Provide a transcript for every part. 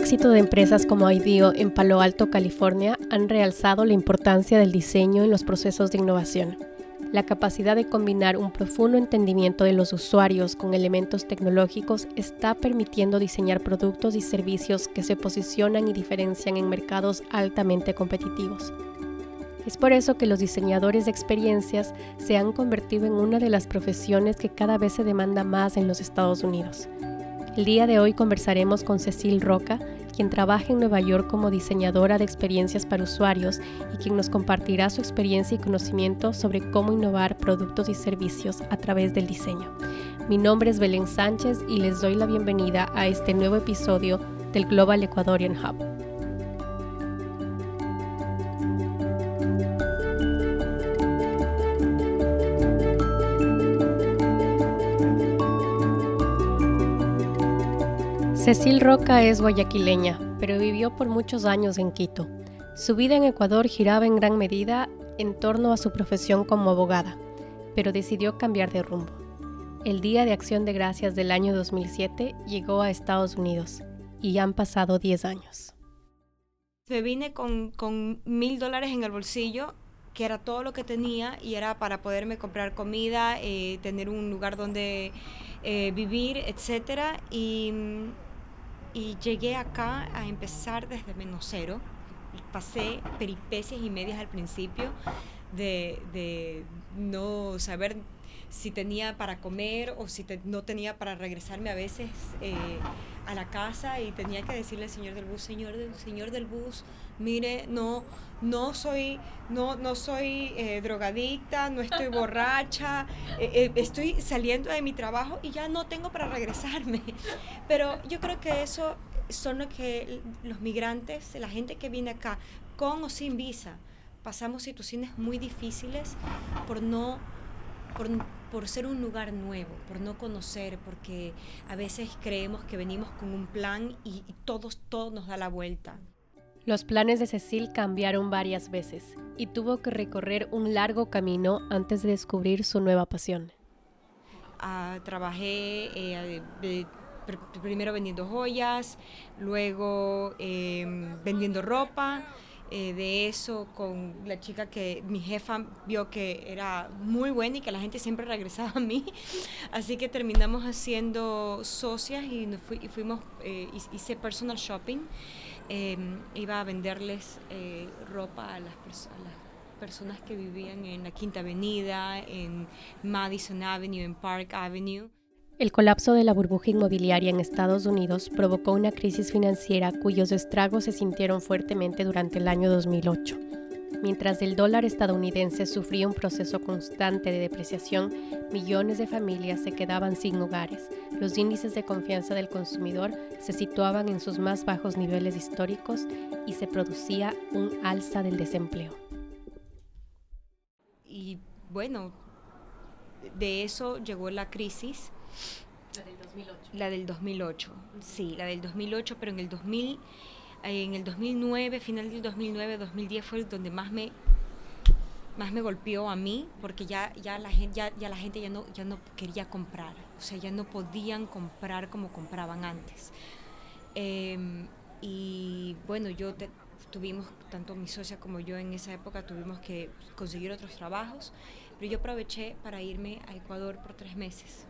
éxito de empresas como IDEO en Palo Alto, California, han realzado la importancia del diseño en los procesos de innovación. La capacidad de combinar un profundo entendimiento de los usuarios con elementos tecnológicos está permitiendo diseñar productos y servicios que se posicionan y diferencian en mercados altamente competitivos. Es por eso que los diseñadores de experiencias se han convertido en una de las profesiones que cada vez se demanda más en los Estados Unidos. El día de hoy conversaremos con Cecil Roca, quien trabaja en Nueva York como diseñadora de experiencias para usuarios y quien nos compartirá su experiencia y conocimiento sobre cómo innovar productos y servicios a través del diseño. Mi nombre es Belén Sánchez y les doy la bienvenida a este nuevo episodio del Global Ecuadorian Hub. Cecil Roca es guayaquileña, pero vivió por muchos años en Quito. Su vida en Ecuador giraba en gran medida en torno a su profesión como abogada, pero decidió cambiar de rumbo. El Día de Acción de Gracias del año 2007 llegó a Estados Unidos y han pasado 10 años. Me vine con, mil dólares en el bolsillo, que era todo lo que tenía y era para poderme comprar comida, eh, tener un lugar donde eh, vivir, etc. Y y llegué acá a empezar desde menos cero. Pasé peripecias y medias al principio de, no saber si tenía para comer o si no tenía para regresarme a veces eh, a la casa y tenía que decirle al señor del bus, señor del, señor del bus, mire, no, no soy, no, no soy eh, drogadicta, no estoy borracha, eh, estoy saliendo de mi trabajo y ya no tengo para regresarme. Pero yo creo que eso son lo que los migrantes, la gente que viene acá, con o sin visa, pasamos situaciones muy difíciles por no por, ser un lugar nuevo, por no conocer, porque a veces creemos que venimos con un plan y, todos, todo nos da la vuelta. Los planes de Cecil cambiaron varias veces y tuvo que recorrer un largo camino antes de descubrir su nueva pasión. Ah, trabajé eh, primero vendiendo joyas, luego em, vendiendo ropa, eh, de eso con la chica que mi jefa vio que era muy buena y que la gente siempre regresaba a mí. Así que terminamos haciendo socias y, fuimos, eh, hice personal shopping. Em, iba a venderles eh, ropa a las, personas que vivían en la Quinta Avenida, en Madison Avenue, en Park Avenue. El colapso de la burbuja inmobiliaria en Estados Unidos provocó una crisis financiera cuyos estragos se sintieron fuertemente durante el año 2008. Mientras el dólar estadounidense sufría un proceso constante de depreciación, millones de familias se quedaban sin hogares. Los índices de confianza del consumidor se situaban en sus más bajos niveles históricos y se producía un alza del desempleo. Y bueno, de eso llegó la crisis la del 2008. La del 2008, sí, la del 2008, pero en el 2000, en el 2009, final del 2009, 2010 fue donde más me más me golpeó a mí porque ya, ya, la, gente, ya, ya la gente ya no, ya no quería comprar, o sea, ya no podían comprar como compraban antes. Em, y bueno, yo tuvimos, tanto mi socia como yo en esa época tuvimos que conseguir otros trabajos, pero yo aproveché para irme a Ecuador por tres meses.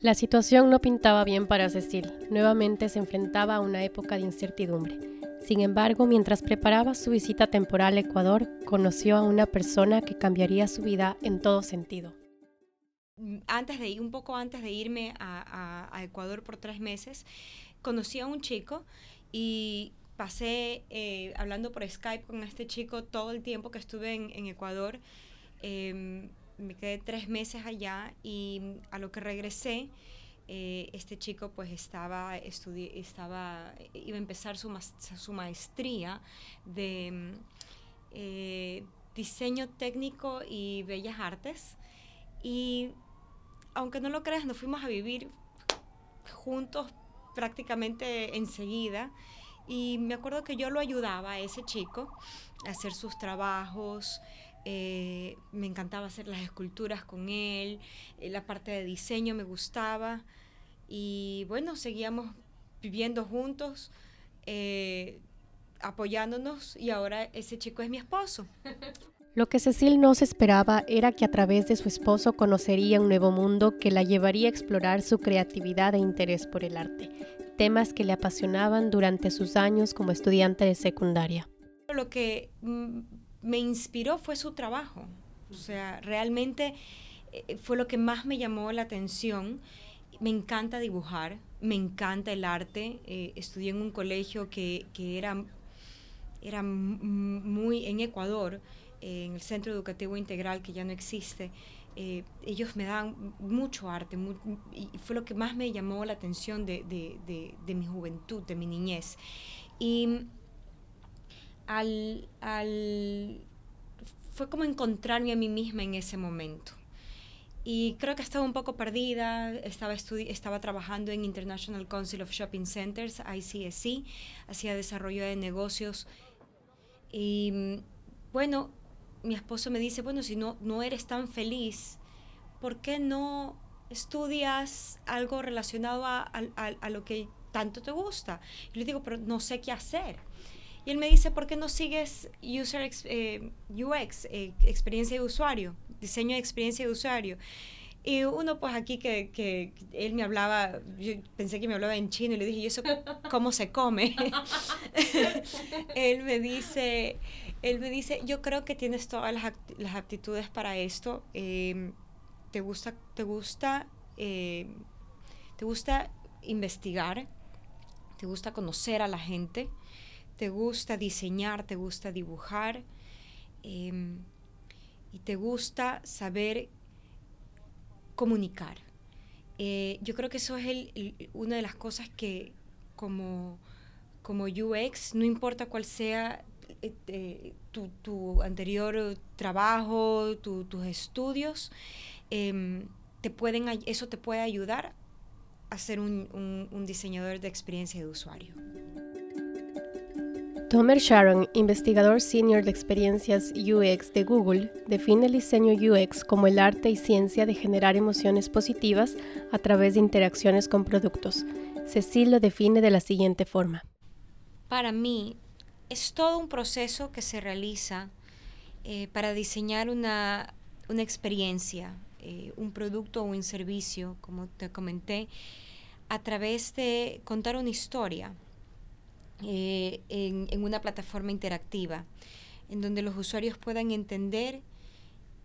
La situación no pintaba bien para Cecil. Nuevamente se enfrentaba a una época de incertidumbre. Sin embargo, mientras preparaba su visita temporal a Ecuador, conoció a una persona que cambiaría su vida en todo sentido. Antes de ir, un poco antes de irme a, Ecuador por tres meses, conocí a un chico y pasé eh, hablando por Skype con este chico todo el tiempo que estuve en, Ecuador. Em, me quedé tres meses allá y a lo que regresé, eh, este chico pues estaba, iba a empezar su, su maestría de eh, diseño técnico y bellas artes. Y aunque no lo creas, nos fuimos a vivir juntos prácticamente enseguida. Y me acuerdo que yo lo ayudaba a ese chico a hacer sus trabajos, eh, me encantaba hacer las esculturas con él, eh, la parte de diseño me gustaba y bueno, seguíamos viviendo juntos eh, apoyándonos y ahora ese chico es mi esposo. Lo que Cecil no se esperaba era que a través de su esposo conocería un nuevo mundo que la llevaría a explorar su creatividad e interés por el arte, temas que le apasionaban durante sus años como estudiante de secundaria. Lo que mm, me inspiró fue su trabajo, o sea, realmente eh, fue lo que más me llamó la atención. Me encanta dibujar, me encanta el arte. Eh, estudié en un colegio que, que era, era muy en Ecuador en el Centro Educativo Integral, que ya no existe, eh, ellos me dan mucho arte y fue lo que más me llamó la atención de, de, de, mi juventud, de mi niñez. Y al, al, fue como encontrarme a mí misma en ese momento. Y creo que estaba un poco perdida, estaba, estaba trabajando en International Council of Shopping Centers, ICSC, hacía desarrollo de negocios. Y bueno, mi esposo me dice, bueno, si no, no eres tan feliz, ¿por qué no estudias algo relacionado a, a, lo que tanto te gusta? Y le digo, pero no sé qué hacer. Y él me dice, ¿por qué no sigues user eh, UX, eh, experiencia de usuario, diseño de experiencia de usuario? Y uno, pues aquí que, que, él me hablaba, yo pensé que me hablaba en chino y le dije, ¿y eso cómo se come? él me dice, él me dice, yo creo que tienes todas las, las aptitudes para esto. Em, te gusta, te gusta, em, te gusta investigar, te gusta conocer a la gente, te gusta diseñar, te gusta dibujar em, y te gusta saber comunicar. Eh, yo creo que eso es el, una de las cosas que como, como UX, no importa cuál sea eh, tu, tu, anterior trabajo, tus estudios, em, te pueden, eso te puede ayudar a ser un, un, un diseñador de experiencia de usuario. Tomer Sharon, investigador senior de experiencias UX de Google, define el diseño UX como el arte y ciencia de generar emociones positivas a través de interacciones con productos. Cecil lo define de la siguiente forma. Para mí, es todo un proceso que se realiza eh, para diseñar una, experiencia, eh, un producto o un servicio, como te comenté, a través de contar una historia eh, en, una plataforma interactiva, en donde los usuarios puedan entender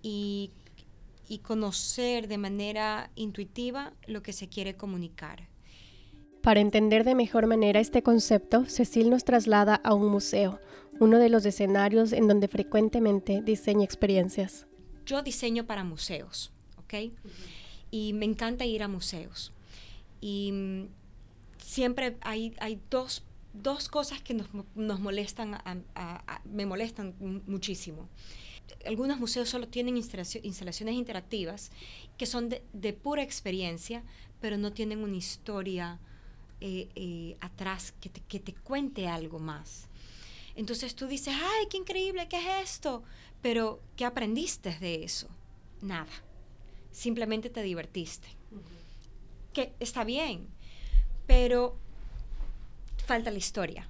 y conocer de manera intuitiva lo que se quiere comunicar. Para entender de mejor manera este concepto, Cecil nos traslada a un museo, uno de los escenarios en donde frecuentemente diseña experiencias. Yo diseño para museos, ¿ok? Y me encanta ir a museos. Y mm, siempre hay, hay dos, dos cosas que nos, nos molestan, me molestan muchísimo algunos museos solo tienen instalaciones interactivas que son de, de, pura experiencia, pero no tienen una historia eh, eh, atrás que te, que te cuente algo más. Entonces tú dices, ay, qué increíble, ¿qué es esto? Pero, ¿qué aprendiste de eso? Nada. Simplemente te divertiste. Que está bien, pero falta la historia.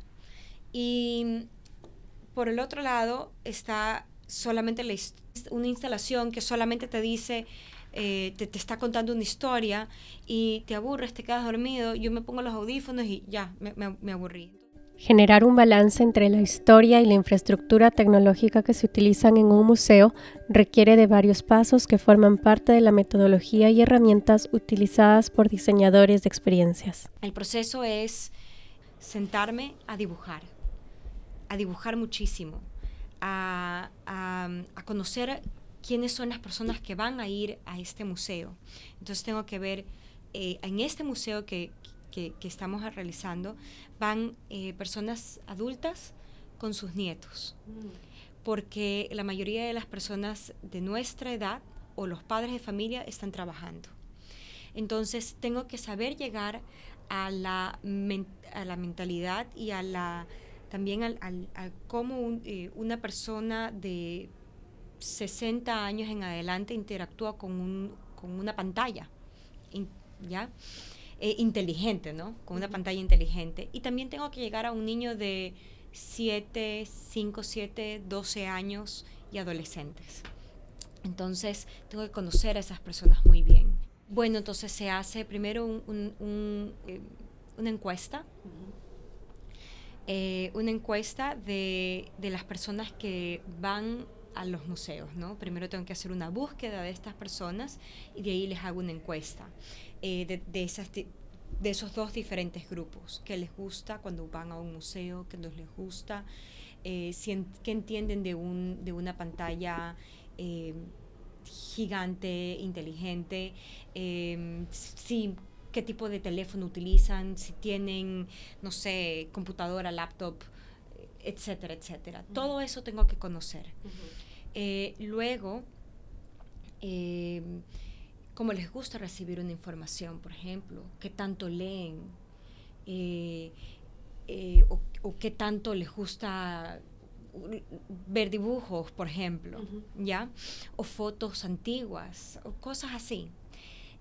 Y por el otro lado está solamente una instalación que solamente te dice eh, te, está contando una historia y te aburres, te quedas dormido, yo me pongo los audífonos y ya, me, aburrí. Generar un balance entre la historia y la infraestructura tecnológica que se utilizan en un museo requiere de varios pasos que forman parte de la metodología y herramientas utilizadas por diseñadores de experiencias. El proceso es sentarme a dibujar, a dibujar muchísimo, a, a, a conocer quiénes son las personas que van a ir a este museo. Entonces tengo que ver, eh, en este museo que, que, estamos realizando, van eh, personas adultas con sus nietos, porque la mayoría de las personas de nuestra edad o los padres de familia están trabajando. Entonces tengo que saber llegar a la, a la mentalidad y a la también al, al, a cómo eh, una persona de 60 años en adelante interactúa con, un, con una pantalla. ¿ya? eh, inteligente, ¿no? Con una pantalla inteligente. Y también tengo que llegar a un niño de 7, 5, 7, 12 años y adolescentes. Entonces, tengo que conocer a esas personas muy bien. Bueno, entonces se hace primero eh, una encuesta. Eh, una encuesta de, de, las personas que van a los museos, ¿no? Primero tengo que hacer una búsqueda de estas personas y de ahí les hago una encuesta eh, de, de, esas, de, esos dos diferentes grupos, qué les gusta cuando van a un museo, qué no les gusta, eh, qué entienden de, un, de una pantalla gigante, inteligente, si qué tipo de teléfono utilizan, si tienen, no sé, computadora, laptop, etcétera, etcétera. Todo eso tengo que conocer. Eh, luego, eh, como les gusta recibir una información, por ejemplo, qué tanto leen eh, o, qué tanto les gusta ver dibujos, por ejemplo, ¿ya? O fotos antiguas, o cosas así.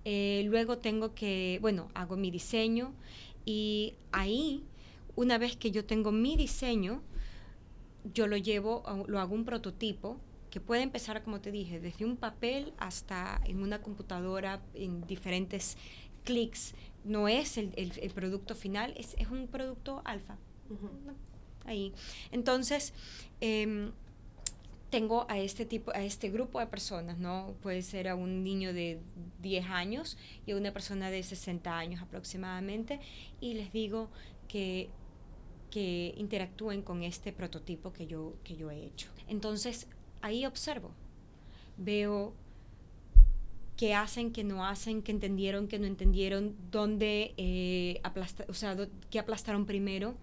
luego tengo que, bueno, hago mi diseño y ahí, una vez que yo tengo mi diseño, yo lo llevo, lo hago un prototipo que puede empezar, como te dije, desde un papel hasta en una computadora, en diferentes clics. No es el, el, producto final, es, es, un producto alfa. Ahí. Entonces, em, tengo a este tipo, a este grupo de personas, ¿no? Puede ser a un niño de 10 años y a una persona de 60 años aproximadamente, y les digo que que interactúen con este prototipo que yo, que yo he hecho. Entonces, ahí observo, veo qué hacen, qué no hacen, qué entendieron, qué no entendieron, dónde eh, o sea, qué aplastaron primero,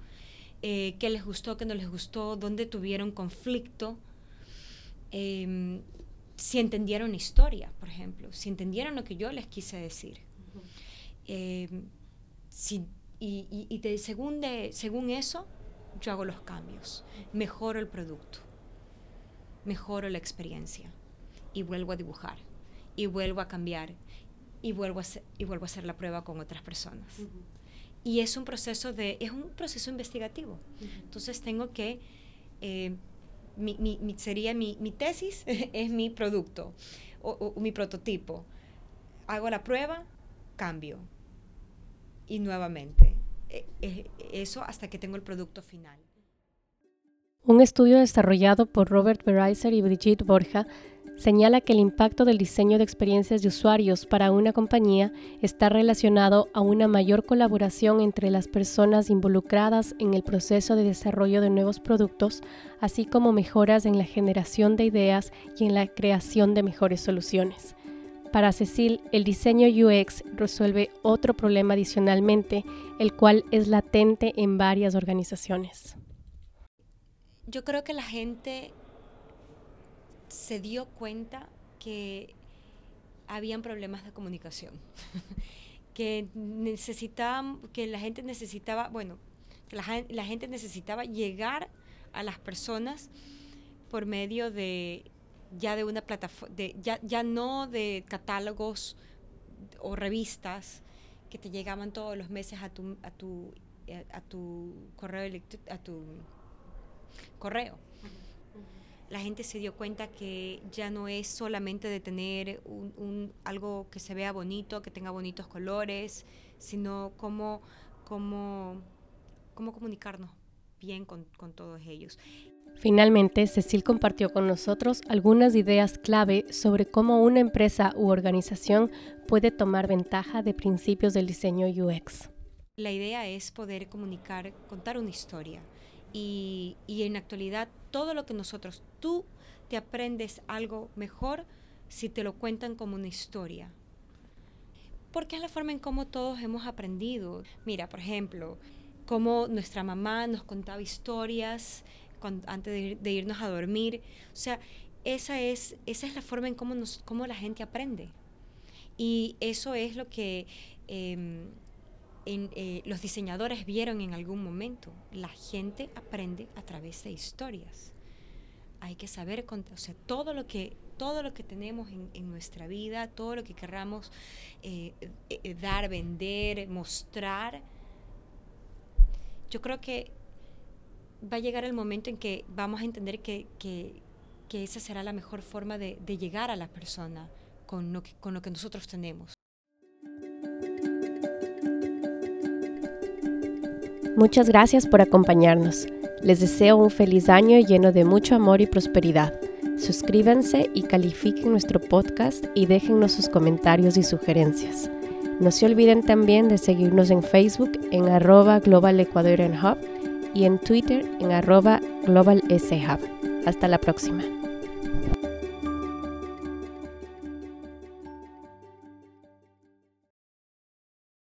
eh, qué les gustó, qué no les gustó, dónde tuvieron conflicto, em, si entendieron historia, por ejemplo, si entendieron lo que yo les quise decir. Em, y, y, según, de, según eso, yo hago los cambios, mejoro el producto. Mejoro la experiencia. Y vuelvo a dibujar. Y vuelvo a cambiar. Y vuelvo a hacer, y vuelvo a hacer la prueba con otras personas. Y es un proceso de, es un proceso investigativo. Entonces tengo que, eh, mi, mi, sería mi, mi, tesis es mi producto o, mi prototipo. Hago la prueba, cambio. Y nuevamente. E, e, eso hasta que tengo el producto final. Un estudio desarrollado por Robert Bereiser y Brigitte Borja señala que el impacto del diseño de experiencias de usuarios para una compañía está relacionado a una mayor colaboración entre las personas involucradas en el proceso de desarrollo de nuevos productos, así como mejoras en la generación de ideas y en la creación de mejores soluciones. Para Cecil, el diseño UX resuelve otro problema adicionalmente, el cual es latente en varias organizaciones yo creo que la gente se dio cuenta que habían problemas de comunicación, que necesitaban, que la gente necesitaba, bueno, que la, gente necesitaba llegar a las personas por medio de ya de una plataforma, ya, ya no de catálogos o revistas que te llegaban todos los meses a tu, a tu, eh, a tu correo a tu correo. La gente se dio cuenta que ya no es solamente de tener un, algo que se vea bonito, que tenga bonitos colores, sino cómo, cómo, cómo comunicarnos bien con, con todos ellos. Finalmente, Cecil compartió con nosotros algunas ideas clave sobre cómo una empresa u organización puede tomar ventaja de principios del diseño UX. La idea es poder comunicar, contar una historia. Y, en la actualidad, todo lo que nosotros, tú te aprendes algo mejor si te lo cuentan como una historia. Porque es la forma en cómo todos hemos aprendido. Mira, por ejemplo, cómo nuestra mamá nos contaba historias antes de, irnos a dormir. O sea, esa es, esa es la forma en cómo, cómo la gente aprende. Y eso es lo que em, eh, los diseñadores vieron en algún momento. La gente aprende a través de historias. Hay que saber, o sea, todo lo que, todo lo que tenemos en, nuestra vida, todo lo que querramos eh, eh, dar, vender, mostrar, yo creo que va a llegar el momento en que vamos a entender que, esa será la mejor forma de, llegar a la persona con lo, que, con lo que nosotros tenemos. Muchas gracias por acompañarnos. Les deseo un feliz año lleno de mucho amor y prosperidad. Suscríbanse y califiquen nuestro podcast y déjennos sus comentarios y sugerencias. No se olviden también de seguirnos en Facebook en arroba Global Ecuadorian Hub y en Twitter en arroba Global S. Hasta la próxima.